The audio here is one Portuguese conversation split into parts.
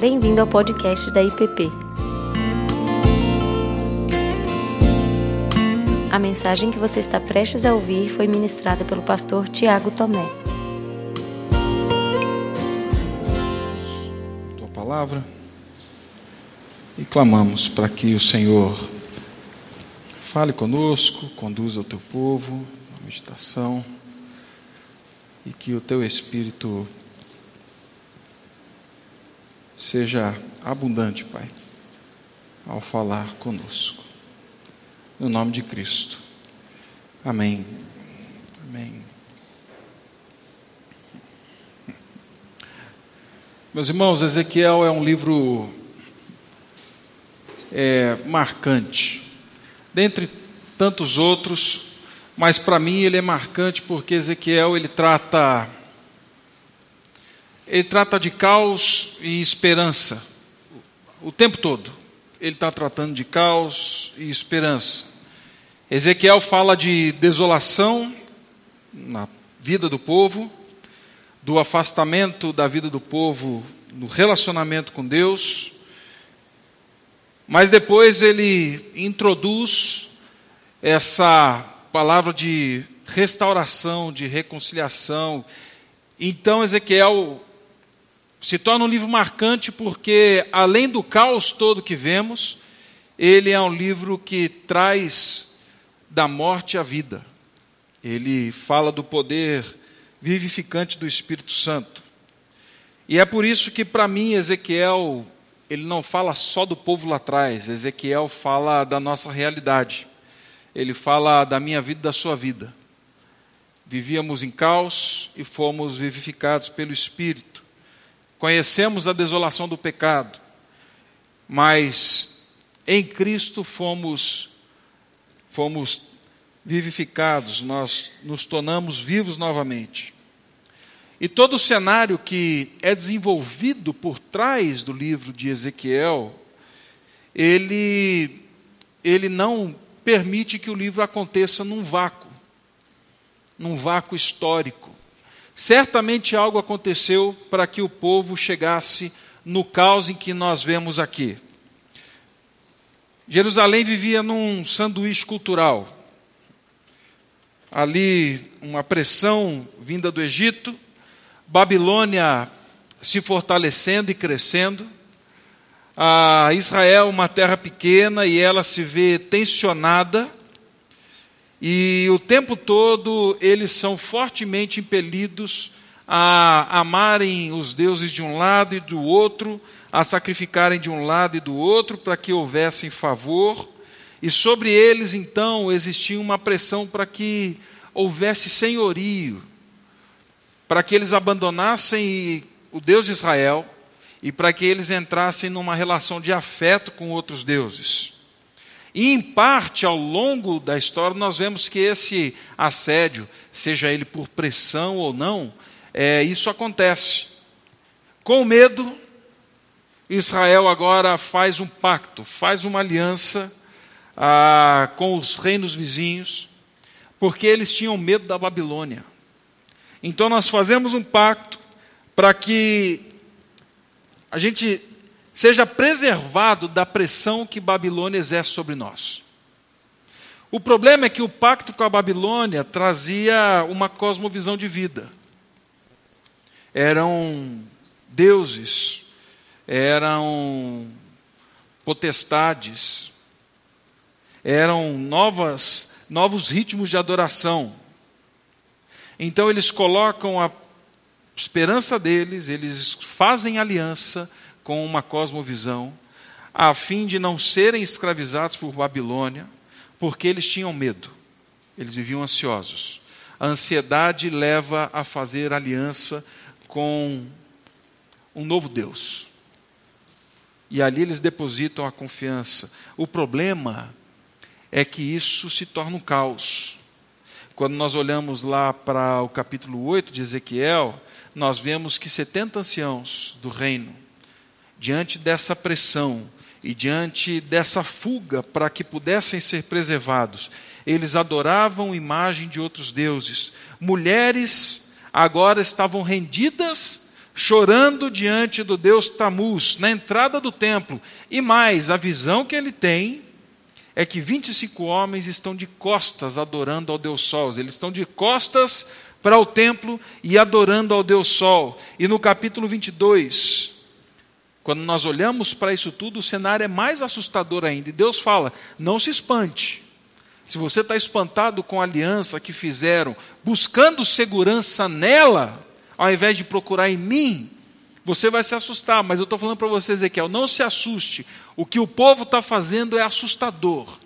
Bem-vindo ao podcast da IPP. A mensagem que você está prestes a ouvir foi ministrada pelo pastor Tiago Tomé. Tua palavra e clamamos para que o Senhor fale conosco, conduza o teu povo na meditação e que o teu Espírito seja abundante, Pai, ao falar conosco. No nome de Cristo. Amém. Amém. Meus irmãos, Ezequiel é um livro é, marcante. Dentre tantos outros, mas para mim ele é marcante porque Ezequiel ele trata ele trata de caos e esperança o tempo todo. Ele está tratando de caos e esperança. Ezequiel fala de desolação na vida do povo, do afastamento da vida do povo no relacionamento com Deus, mas depois ele introduz essa palavra de restauração, de reconciliação. Então Ezequiel se torna um livro marcante porque, além do caos todo que vemos, ele é um livro que traz da morte à vida. Ele fala do poder vivificante do Espírito Santo. E é por isso que, para mim, Ezequiel, ele não fala só do povo lá atrás, Ezequiel fala da nossa realidade. Ele fala da minha vida e da sua vida. Vivíamos em caos e fomos vivificados pelo Espírito. Conhecemos a desolação do pecado, mas em Cristo fomos fomos vivificados, nós nos tornamos vivos novamente. E todo o cenário que é desenvolvido por trás do livro de Ezequiel, ele ele não permite que o livro aconteça num vácuo, num vácuo histórico. Certamente algo aconteceu para que o povo chegasse no caos em que nós vemos aqui. Jerusalém vivia num sanduíche cultural. Ali, uma pressão vinda do Egito, Babilônia se fortalecendo e crescendo, a Israel, uma terra pequena, e ela se vê tensionada e o tempo todo eles são fortemente impelidos a amarem os deuses de um lado e do outro, a sacrificarem de um lado e do outro para que houvessem favor. E sobre eles então existia uma pressão para que houvesse senhorio, para que eles abandonassem o Deus de Israel e para que eles entrassem numa relação de afeto com outros deuses. E, em parte, ao longo da história, nós vemos que esse assédio, seja ele por pressão ou não, é, isso acontece. Com medo, Israel agora faz um pacto, faz uma aliança ah, com os reinos vizinhos, porque eles tinham medo da Babilônia. Então, nós fazemos um pacto para que a gente seja preservado da pressão que Babilônia exerce sobre nós. O problema é que o pacto com a Babilônia trazia uma cosmovisão de vida. Eram deuses, eram potestades, eram novas, novos ritmos de adoração. Então eles colocam a esperança deles, eles fazem aliança com uma cosmovisão, a fim de não serem escravizados por Babilônia, porque eles tinham medo, eles viviam ansiosos. A ansiedade leva a fazer aliança com um novo Deus. E ali eles depositam a confiança. O problema é que isso se torna um caos. Quando nós olhamos lá para o capítulo 8 de Ezequiel, nós vemos que 70 anciãos do reino diante dessa pressão e diante dessa fuga para que pudessem ser preservados, eles adoravam imagem de outros deuses. Mulheres agora estavam rendidas chorando diante do Deus Tamuz, na entrada do templo. E mais, a visão que ele tem é que 25 homens estão de costas adorando ao Deus Sol. Eles estão de costas para o templo e adorando ao Deus Sol. E no capítulo 22, quando nós olhamos para isso tudo, o cenário é mais assustador ainda. E Deus fala: não se espante. Se você está espantado com a aliança que fizeram, buscando segurança nela, ao invés de procurar em mim, você vai se assustar. Mas eu estou falando para você, Ezequiel, não se assuste. O que o povo está fazendo é assustador.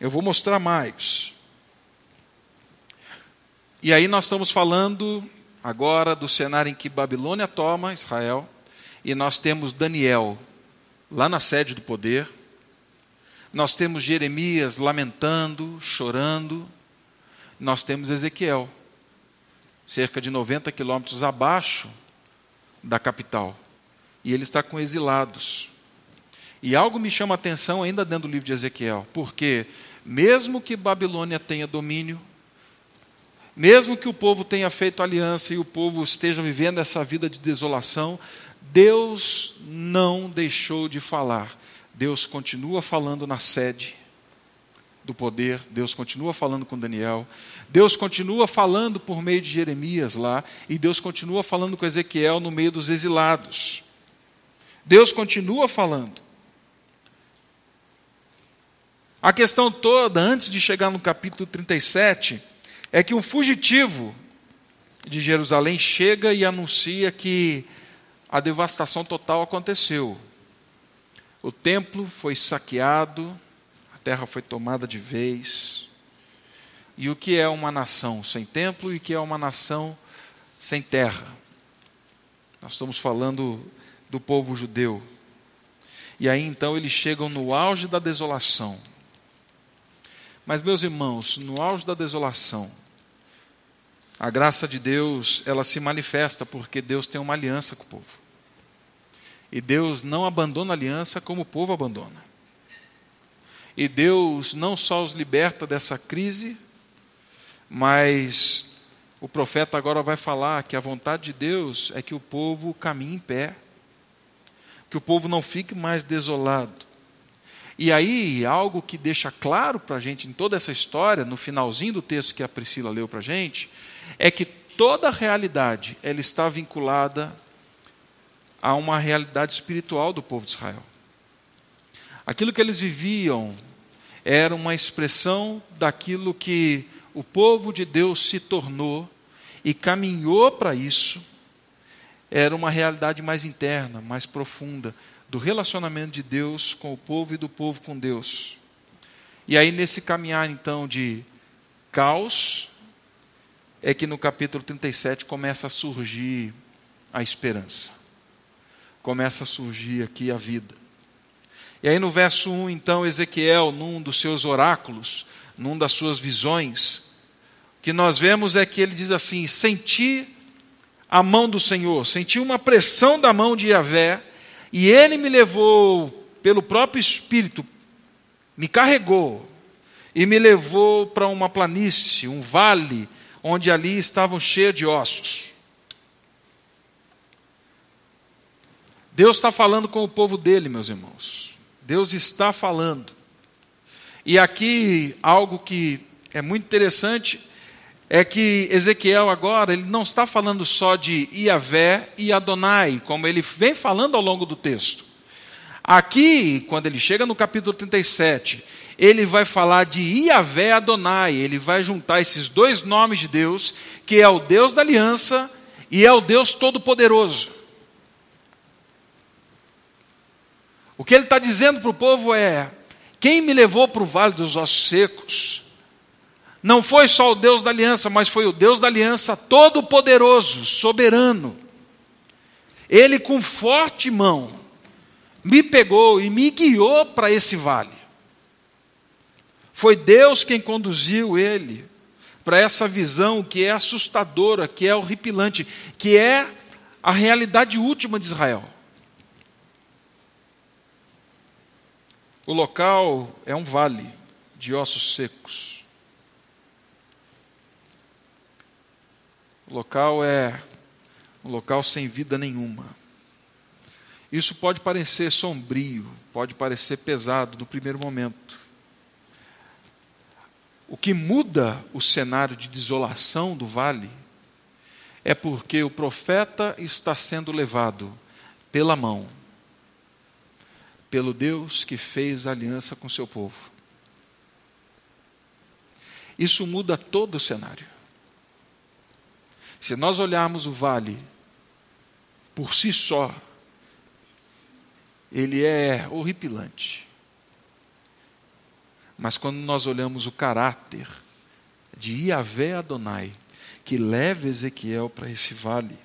Eu vou mostrar mais. E aí nós estamos falando agora do cenário em que Babilônia toma Israel, e nós temos Daniel lá na sede do poder, nós temos Jeremias lamentando, chorando, nós temos Ezequiel, cerca de 90 quilômetros abaixo da capital, e ele está com exilados. E algo me chama a atenção ainda dentro do livro de Ezequiel, porque mesmo que Babilônia tenha domínio, mesmo que o povo tenha feito aliança e o povo esteja vivendo essa vida de desolação, Deus não deixou de falar. Deus continua falando na sede do poder, Deus continua falando com Daniel, Deus continua falando por meio de Jeremias lá, e Deus continua falando com Ezequiel no meio dos exilados. Deus continua falando. A questão toda, antes de chegar no capítulo 37, é que um fugitivo de Jerusalém chega e anuncia que a devastação total aconteceu. O templo foi saqueado, a terra foi tomada de vez. E o que é uma nação sem templo e o que é uma nação sem terra? Nós estamos falando do povo judeu. E aí então eles chegam no auge da desolação. Mas, meus irmãos, no auge da desolação, a graça de Deus, ela se manifesta porque Deus tem uma aliança com o povo. E Deus não abandona a aliança como o povo abandona. E Deus não só os liberta dessa crise, mas o profeta agora vai falar que a vontade de Deus é que o povo caminhe em pé, que o povo não fique mais desolado. E aí, algo que deixa claro para a gente em toda essa história, no finalzinho do texto que a Priscila leu para a gente, é que toda a realidade ela está vinculada a uma realidade espiritual do povo de Israel. Aquilo que eles viviam era uma expressão daquilo que o povo de Deus se tornou e caminhou para isso. Era uma realidade mais interna, mais profunda, do relacionamento de Deus com o povo e do povo com Deus. E aí, nesse caminhar, então, de caos, é que no capítulo 37 começa a surgir a esperança. Começa a surgir aqui a vida. E aí no verso 1, então, Ezequiel, num dos seus oráculos, num das suas visões, o que nós vemos é que ele diz assim: Senti a mão do Senhor, senti uma pressão da mão de Yahvé, e ele me levou pelo próprio Espírito, me carregou e me levou para uma planície, um vale, onde ali estavam cheios de ossos. Deus está falando com o povo dele, meus irmãos. Deus está falando. E aqui algo que é muito interessante é que Ezequiel agora ele não está falando só de Iavé e Adonai, como ele vem falando ao longo do texto. Aqui, quando ele chega no capítulo 37, ele vai falar de Iavé Adonai, ele vai juntar esses dois nomes de Deus, que é o Deus da aliança e é o Deus Todo-Poderoso. O que ele está dizendo para o povo é: quem me levou para o vale dos ossos secos não foi só o Deus da aliança, mas foi o Deus da aliança todo-poderoso, soberano. Ele, com forte mão, me pegou e me guiou para esse vale. Foi Deus quem conduziu ele para essa visão que é assustadora, que é horripilante, que é a realidade última de Israel. O local é um vale de ossos secos. O local é um local sem vida nenhuma. Isso pode parecer sombrio, pode parecer pesado no primeiro momento. O que muda o cenário de desolação do vale é porque o profeta está sendo levado pela mão, pelo Deus que fez aliança com seu povo. Isso muda todo o cenário. Se nós olharmos o vale por si só, ele é horripilante. Mas quando nós olhamos o caráter de Iavé Adonai, que leva Ezequiel para esse vale,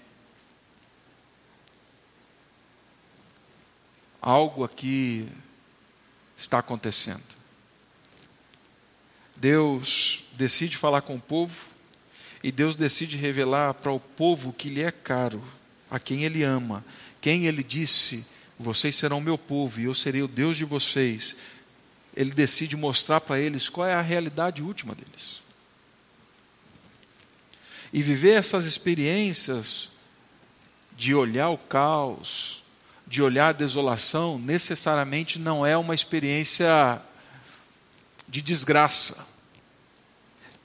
algo aqui está acontecendo. Deus decide falar com o povo e Deus decide revelar para o povo que lhe é caro, a quem ele ama, quem ele disse: Vocês serão meu povo e eu serei o Deus de vocês. Ele decide mostrar para eles qual é a realidade última deles. E viver essas experiências de olhar o caos, de olhar a desolação, necessariamente não é uma experiência de desgraça.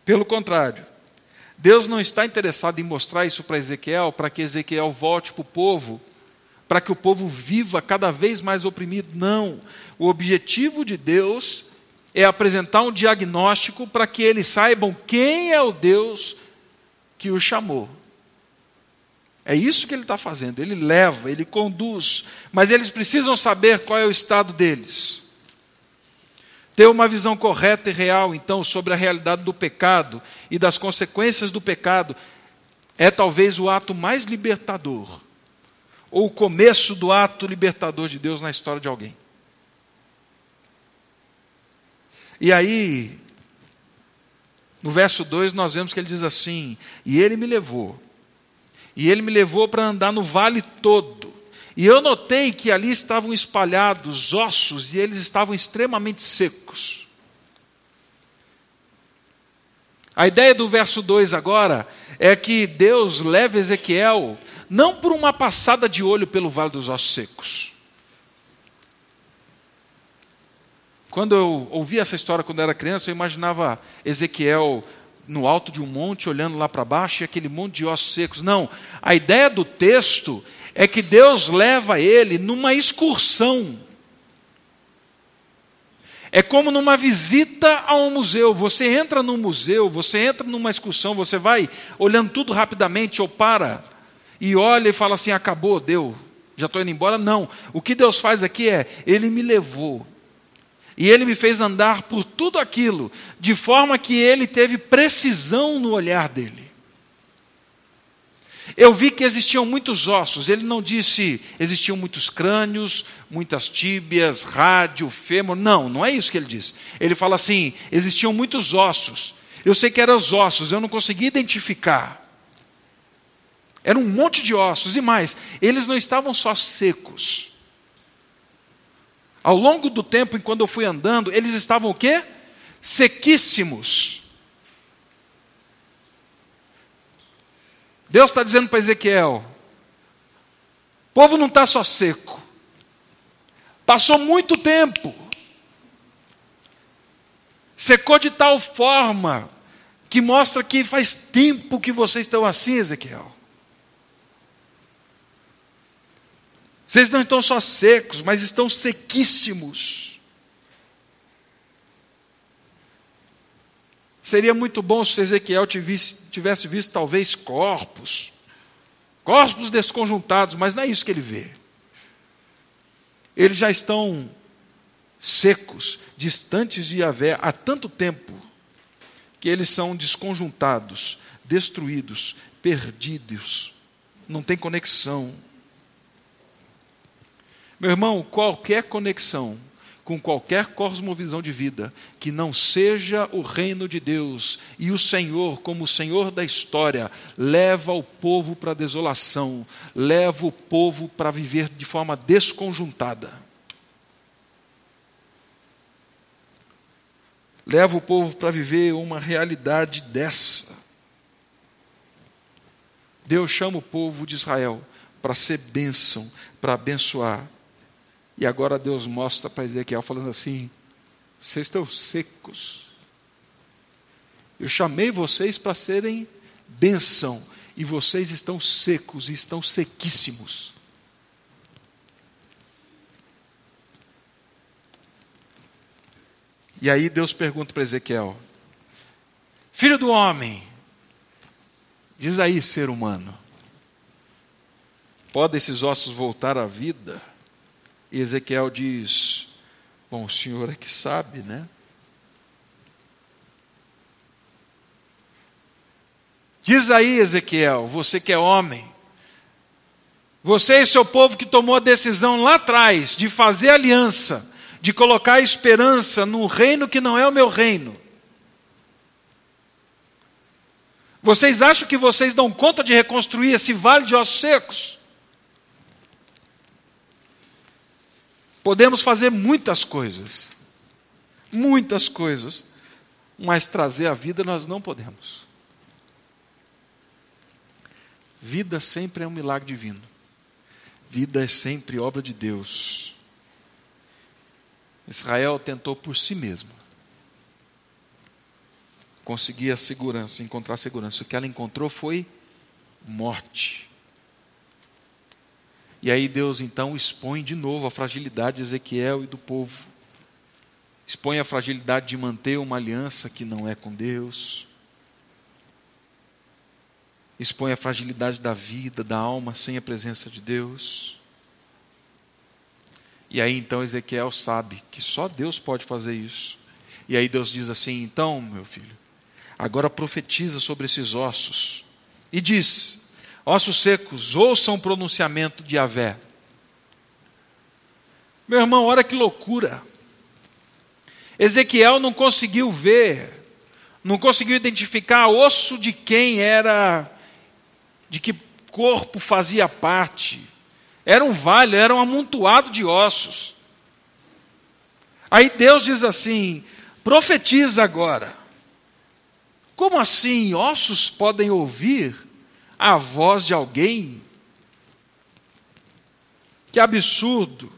Pelo contrário, Deus não está interessado em mostrar isso para Ezequiel, para que Ezequiel volte para o povo, para que o povo viva cada vez mais oprimido. Não. O objetivo de Deus é apresentar um diagnóstico para que eles saibam quem é o Deus que o chamou. É isso que ele está fazendo. Ele leva, ele conduz, mas eles precisam saber qual é o estado deles. Ter uma visão correta e real, então, sobre a realidade do pecado e das consequências do pecado é talvez o ato mais libertador, ou o começo do ato libertador de Deus na história de alguém. E aí, no verso 2, nós vemos que ele diz assim: E ele me levou, e ele me levou para andar no vale todo, e eu notei que ali estavam espalhados ossos e eles estavam extremamente secos. A ideia do verso 2 agora é que Deus leva Ezequiel não por uma passada de olho pelo vale dos ossos secos. Quando eu ouvi essa história quando era criança, eu imaginava Ezequiel no alto de um monte, olhando lá para baixo, e aquele monte de ossos secos. Não, a ideia do texto é que Deus leva ele numa excursão. É como numa visita a um museu. Você entra num museu, você entra numa excursão, você vai olhando tudo rapidamente ou para e olha e fala assim: acabou, deu, já estou indo embora. Não. O que Deus faz aqui é: Ele me levou. E Ele me fez andar por tudo aquilo, de forma que Ele teve precisão no olhar dele. Eu vi que existiam muitos ossos. Ele não disse existiam muitos crânios, muitas tíbias, rádio, fêmur. Não, não é isso que ele disse. Ele fala assim: existiam muitos ossos. Eu sei que eram os ossos, eu não consegui identificar. Era um monte de ossos e mais, eles não estavam só secos. Ao longo do tempo, enquanto eu fui andando, eles estavam o quê? Sequíssimos. Deus está dizendo para Ezequiel: o povo não está só seco, passou muito tempo, secou de tal forma que mostra que faz tempo que vocês estão assim, Ezequiel. Vocês não estão só secos, mas estão sequíssimos. Seria muito bom se Ezequiel tivesse visto talvez corpos, corpos desconjuntados, mas não é isso que ele vê. Eles já estão secos, distantes de Yahvé há tanto tempo, que eles são desconjuntados, destruídos, perdidos, não tem conexão. Meu irmão, qualquer conexão com qualquer cosmovisão de vida que não seja o reino de Deus e o Senhor, como o Senhor da história, leva o povo para a desolação, leva o povo para viver de forma desconjuntada. Leva o povo para viver uma realidade dessa. Deus chama o povo de Israel para ser bênção, para abençoar. E agora Deus mostra para Ezequiel falando assim: vocês estão secos. Eu chamei vocês para serem bênção, e vocês estão secos, estão sequíssimos. E aí Deus pergunta para Ezequiel: Filho do homem, diz aí, ser humano, podem esses ossos voltar à vida? E Ezequiel diz: Bom, o senhor é que sabe, né? Diz aí, Ezequiel, você que é homem, você e seu povo que tomou a decisão lá atrás de fazer aliança, de colocar esperança num reino que não é o meu reino. Vocês acham que vocês dão conta de reconstruir esse vale de ossos secos? Podemos fazer muitas coisas, muitas coisas, mas trazer a vida nós não podemos. Vida sempre é um milagre divino. Vida é sempre obra de Deus. Israel tentou por si mesmo conseguir a segurança, encontrar segurança. O que ela encontrou foi morte. E aí Deus então expõe de novo a fragilidade de Ezequiel e do povo. Expõe a fragilidade de manter uma aliança que não é com Deus. Expõe a fragilidade da vida, da alma sem a presença de Deus. E aí então Ezequiel sabe que só Deus pode fazer isso. E aí Deus diz assim: então, meu filho, agora profetiza sobre esses ossos e diz: ossos secos, ouçam o pronunciamento de Avé. Meu irmão, olha que loucura. Ezequiel não conseguiu ver, não conseguiu identificar osso de quem era, de que corpo fazia parte. Era um vale, era um amontoado de ossos. Aí Deus diz assim: profetiza agora. Como assim ossos podem ouvir a voz de alguém? Que absurdo!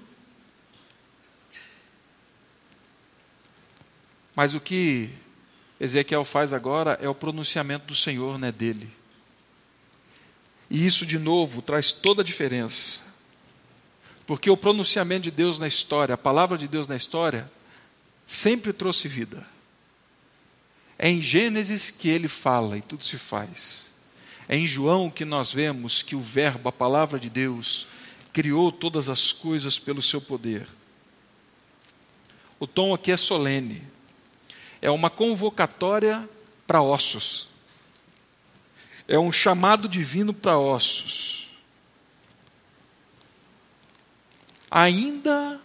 Mas o que Ezequiel faz agora é o pronunciamento do Senhor, não é dele. E isso, de novo, traz toda a diferença. Porque o pronunciamento de Deus na história, a palavra de Deus na história, sempre trouxe vida. É em Gênesis que ele fala e tudo se faz. É em João que nós vemos que o Verbo, a palavra de Deus, criou todas as coisas pelo seu poder. O tom aqui é solene. É uma convocatória para ossos. É um chamado divino para ossos. Ainda,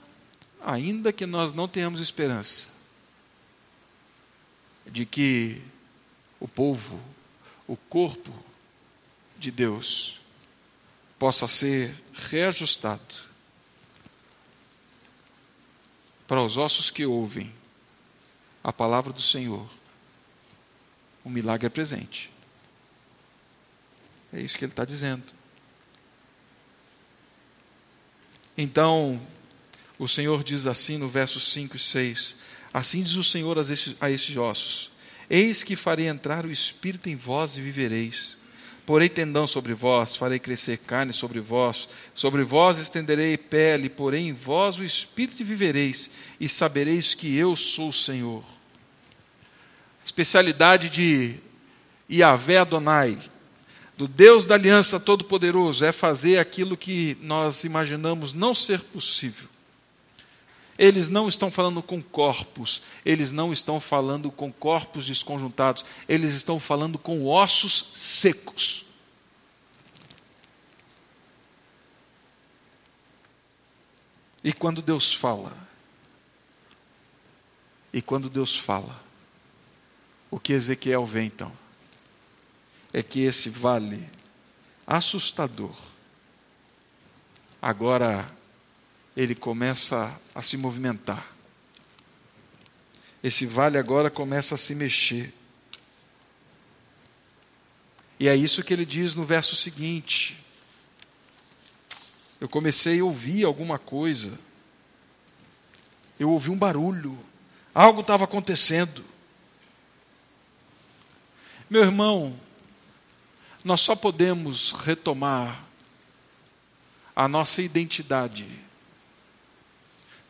ainda que nós não tenhamos esperança, de que o povo, o corpo de Deus, possa ser reajustado para os ossos que ouvem a palavra do Senhor. O milagre é presente. É isso que ele está dizendo. Então, o Senhor diz assim no versos 5 e 6: Assim diz o Senhor a esses, a esses ossos: Eis que farei entrar o espírito em vós e vivereis. Porei tendão sobre vós, farei crescer carne sobre vós, sobre vós estenderei pele, porém em vós o espírito vivereis, e sabereis que eu sou o Senhor. Especialidade de Yahvé Adonai, do Deus da aliança todo-poderoso, é fazer aquilo que nós imaginamos não ser possível. Eles não estão falando com corpos, eles não estão falando com corpos desconjuntados, eles estão falando com ossos secos. E quando Deus fala, e quando Deus fala, o que Ezequiel vê então? É que esse vale assustador, agora ele começa a se movimentar. Esse vale agora começa a se mexer. E é isso que ele diz no verso seguinte. Eu comecei a ouvir alguma coisa. Eu ouvi um barulho. Algo estava acontecendo. Meu irmão, nós só podemos retomar a nossa identidade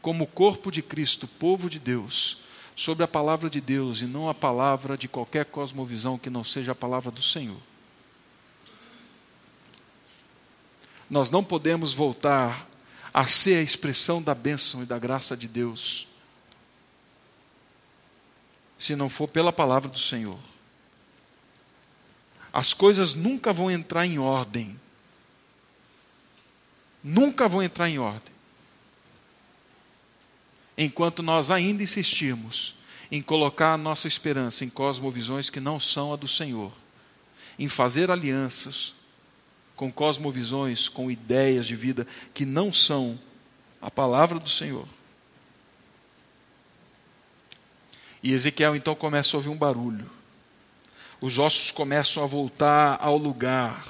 como corpo de Cristo, povo de Deus, sobre a palavra de Deus e não a palavra de qualquer cosmovisão que não seja a palavra do Senhor. Nós não podemos voltar a ser a expressão da bênção e da graça de Deus, se não for pela palavra do Senhor. As coisas nunca vão entrar em ordem. Nunca vão entrar em ordem. Enquanto nós ainda insistirmos em colocar a nossa esperança em cosmovisões que não são a do Senhor, em fazer alianças com cosmovisões, com ideias de vida que não são a palavra do Senhor. E Ezequiel então começa a ouvir um barulho. Os ossos começam a voltar ao lugar.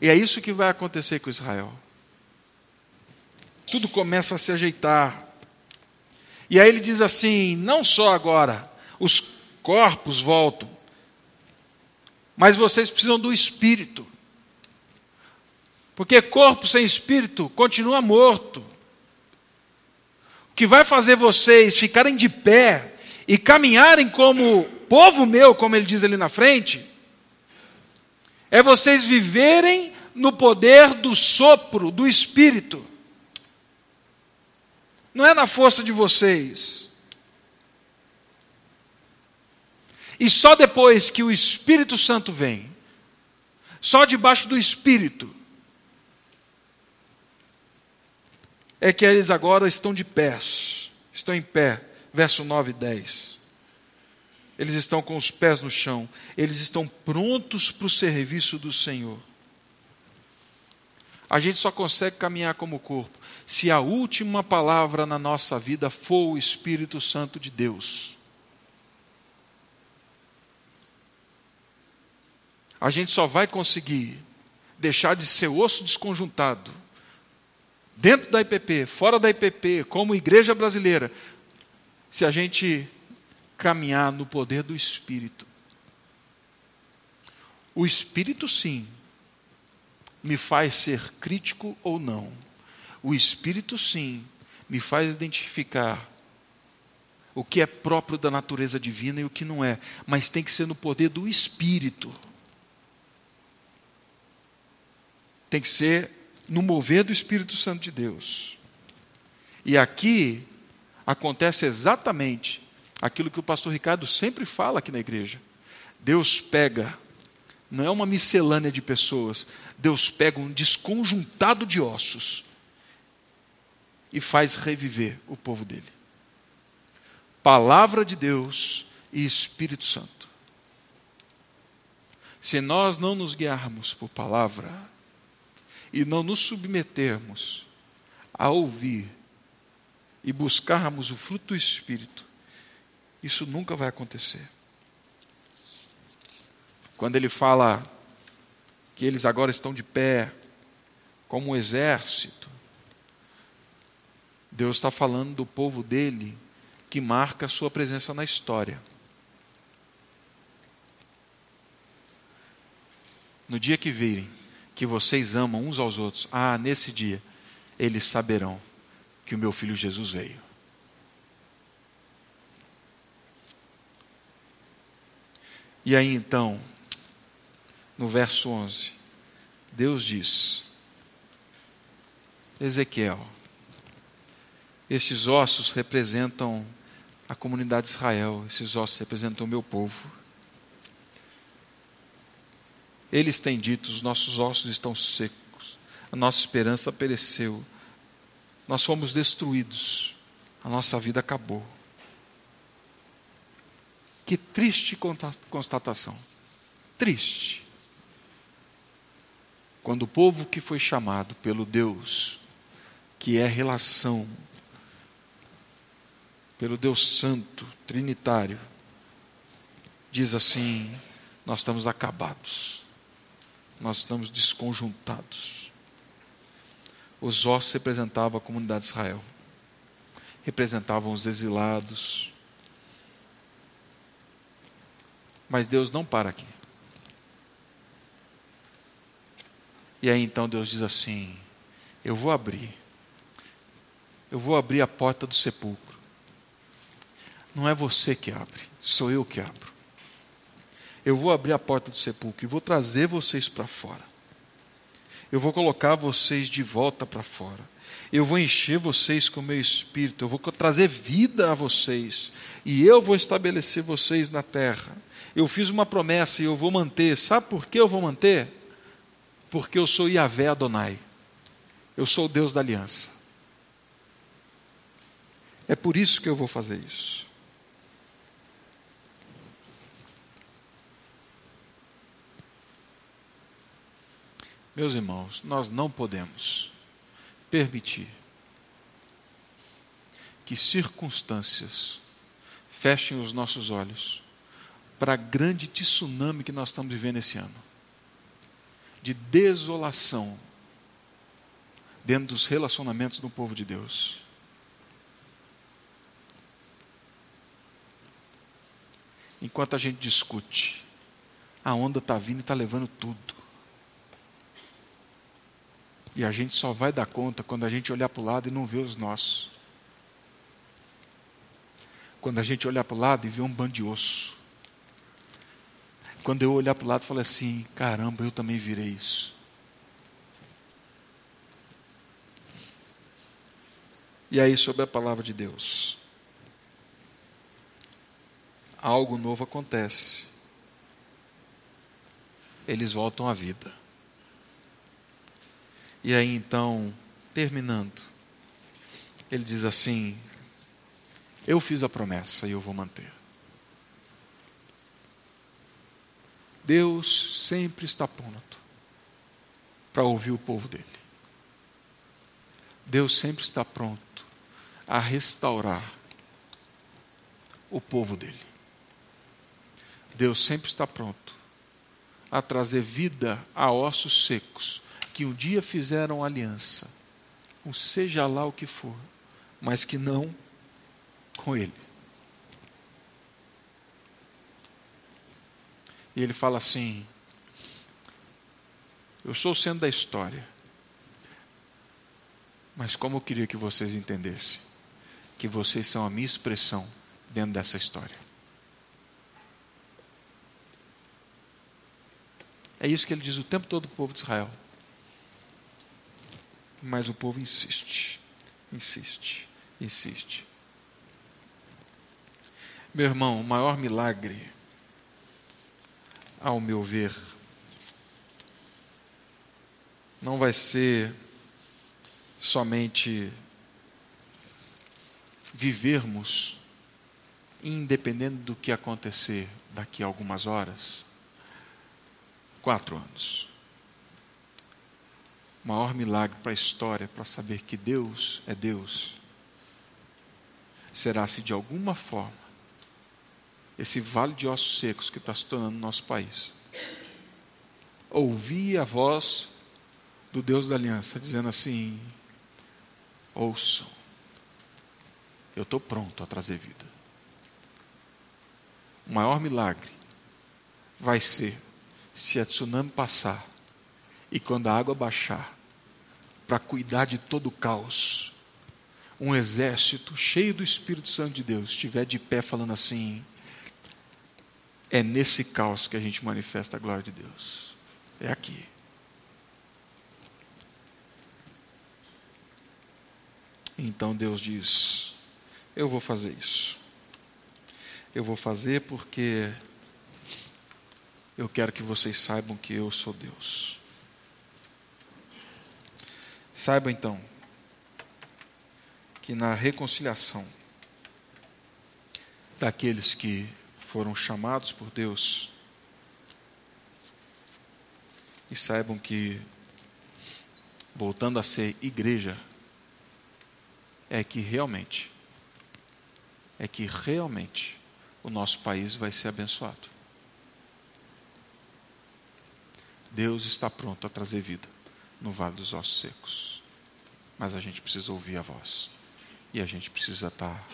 E é isso que vai acontecer com Israel. Tudo começa a se ajeitar. E aí ele diz assim: não só agora os corpos voltam, mas vocês precisam do espírito. Porque corpo sem espírito continua morto. O que vai fazer vocês ficarem de pé e caminharem como povo meu, como ele diz ali na frente, é vocês viverem no poder do sopro do espírito. Não é na força de vocês. E só depois que o Espírito Santo vem, só debaixo do Espírito, é que eles agora estão de pés, estão em pé. Verso 9 e 10. Eles estão com os pés no chão, eles estão prontos para o serviço do Senhor. A gente só consegue caminhar como corpo se a última palavra na nossa vida for o Espírito Santo de Deus. A gente só vai conseguir deixar de ser osso desconjuntado dentro da IPP, fora da IPP, como igreja brasileira, se a gente caminhar no poder do Espírito. O Espírito, sim, me faz ser crítico ou não. O Espírito, sim, me faz identificar o que é próprio da natureza divina e o que não é, mas tem que ser no poder do Espírito. Tem que ser no mover do Espírito Santo de Deus. E aqui acontece exatamente aquilo que o pastor Ricardo sempre fala aqui na igreja. Deus pega, não é uma miscelânea de pessoas, Deus pega um desconjuntado de ossos e faz reviver o povo dele. Palavra de Deus e Espírito Santo. Se nós não nos guiarmos por palavra, e não nos submetermos a ouvir e buscarmos o fruto do Espírito, isso nunca vai acontecer. Quando ele fala que eles agora estão de pé, como um exército, Deus está falando do povo dele que marca a sua presença na história. No dia que virem que vocês amam uns aos outros, ah, nesse dia eles saberão que o meu filho Jesus veio. E aí então, no verso 11, Deus diz: Ezequiel, esses ossos representam a comunidade de Israel, esses ossos representam o meu povo. Eles têm dito: os nossos ossos estão secos, a nossa esperança pereceu, nós fomos destruídos, a nossa vida acabou. Que triste constatação. Triste. Quando o povo que foi chamado pelo Deus, que é relação, pelo Deus Santo, Trinitário, diz assim: nós estamos acabados nós estamos desconjuntados. Os ossos representavam a comunidade de Israel, representavam os exilados. Mas Deus não para aqui. E aí então Deus diz assim: Eu vou abrir, eu vou abrir a porta do sepulcro. Não é você que abre, sou eu que abro. Eu vou abrir a porta do sepulcro e vou trazer vocês para fora. Eu vou colocar vocês de volta para fora. Eu vou encher vocês com o meu espírito. Eu vou trazer vida a vocês. E eu vou estabelecer vocês na terra. Eu fiz uma promessa e eu vou manter. Sabe por que eu vou manter? Porque eu sou Yahvé Adonai. Eu sou o Deus da aliança. É por isso que eu vou fazer isso. Meus irmãos, nós não podemos permitir que circunstâncias fechem os nossos olhos para a grande tsunami que nós estamos vivendo esse ano de desolação dentro dos relacionamentos do povo de Deus. Enquanto a gente discute, a onda está vindo e está levando tudo. E a gente só vai dar conta quando a gente olhar para o lado e não ver os nossos. Quando a gente olhar para o lado e ver um bando de osso. Quando eu olhar para o lado e falar assim: caramba, eu também virei isso. E aí, sobre a palavra de Deus, algo novo acontece. Eles voltam à vida. E aí então, terminando, ele diz assim: Eu fiz a promessa e eu vou manter. Deus sempre está pronto para ouvir o povo dele. Deus sempre está pronto a restaurar o povo dele. Deus sempre está pronto a trazer vida a ossos secos que um dia fizeram aliança, com seja lá o que for, mas que não com Ele. E ele fala assim: Eu sou o centro da história, mas como eu queria que vocês entendessem que vocês são a minha expressão dentro dessa história. É isso que ele diz o tempo todo para o povo de Israel. Mas o povo insiste, insiste, insiste. Meu irmão, o maior milagre, ao meu ver, não vai ser somente vivermos independente do que acontecer daqui a algumas horas. Quatro anos maior milagre para a história, para saber que Deus é Deus, será se de alguma forma esse vale de ossos secos que está se tornando nosso país ouvir a voz do Deus da aliança dizendo assim: ouçam, eu estou pronto a trazer vida. O maior milagre vai ser se a tsunami passar e quando a água baixar, para cuidar de todo o caos, um exército cheio do Espírito Santo de Deus estiver de pé falando assim: é nesse caos que a gente manifesta a glória de Deus. É aqui. Então Deus diz: Eu vou fazer isso. Eu vou fazer porque eu quero que vocês saibam que eu sou Deus. Saiba então que na reconciliação daqueles que foram chamados por Deus, e saibam que, voltando a ser igreja, é que realmente, é que realmente o nosso país vai ser abençoado. Deus está pronto a trazer vida no vale dos ossos secos. Mas a gente precisa ouvir a voz. E a gente precisa estar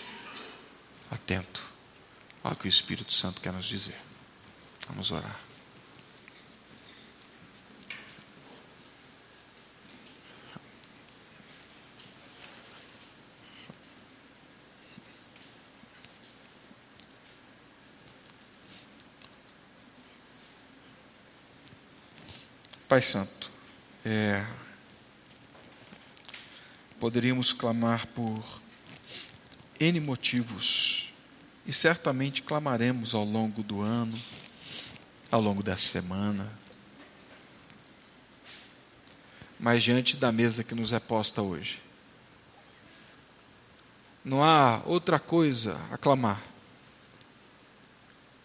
atento ao que o Espírito Santo quer nos dizer. Vamos orar. Pai Santo, é, poderíamos clamar por N motivos, e certamente clamaremos ao longo do ano, ao longo dessa semana, mas diante da mesa que nos é posta hoje, não há outra coisa a clamar,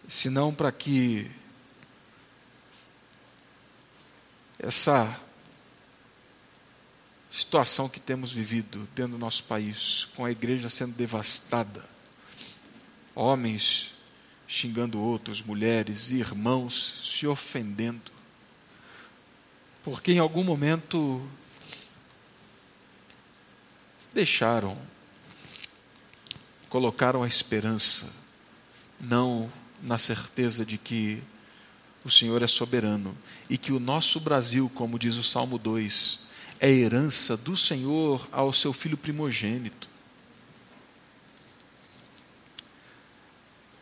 senão para que essa situação que temos vivido dentro do nosso país, com a igreja sendo devastada, homens xingando outros, mulheres, irmãos se ofendendo, porque em algum momento deixaram, colocaram a esperança, não na certeza de que o Senhor é soberano e que o nosso Brasil, como diz o Salmo 2, é herança do Senhor ao seu filho primogênito.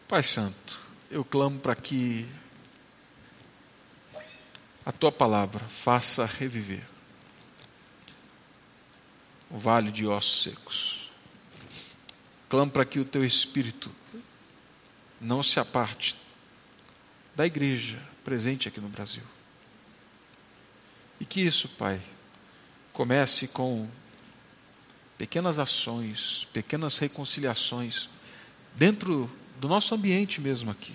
Pai Santo, eu clamo para que a tua palavra faça reviver o vale de ossos secos. Clamo para que o teu espírito não se aparte da igreja presente aqui no Brasil. E que isso, Pai, comece com pequenas ações, pequenas reconciliações, dentro do nosso ambiente mesmo aqui,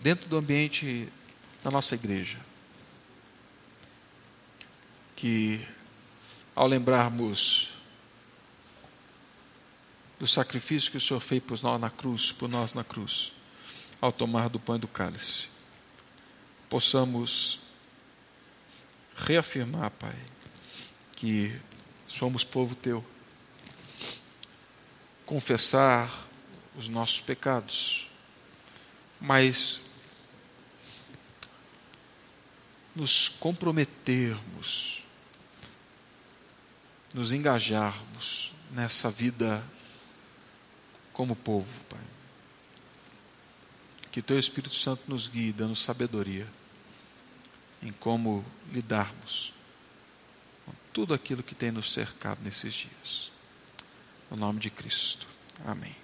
dentro do ambiente da nossa igreja. Que, ao lembrarmos do sacrifício que o Senhor fez por nós na cruz, por nós na cruz, ao tomar do pão e do cálice, possamos reafirmar, Pai, que somos povo teu, confessar os nossos pecados, mas nos comprometermos, nos engajarmos nessa vida como povo, Pai. Que Teu Espírito Santo nos guie, dando sabedoria em como lidarmos com tudo aquilo que tem nos cercado nesses dias. No nome de Cristo. Amém.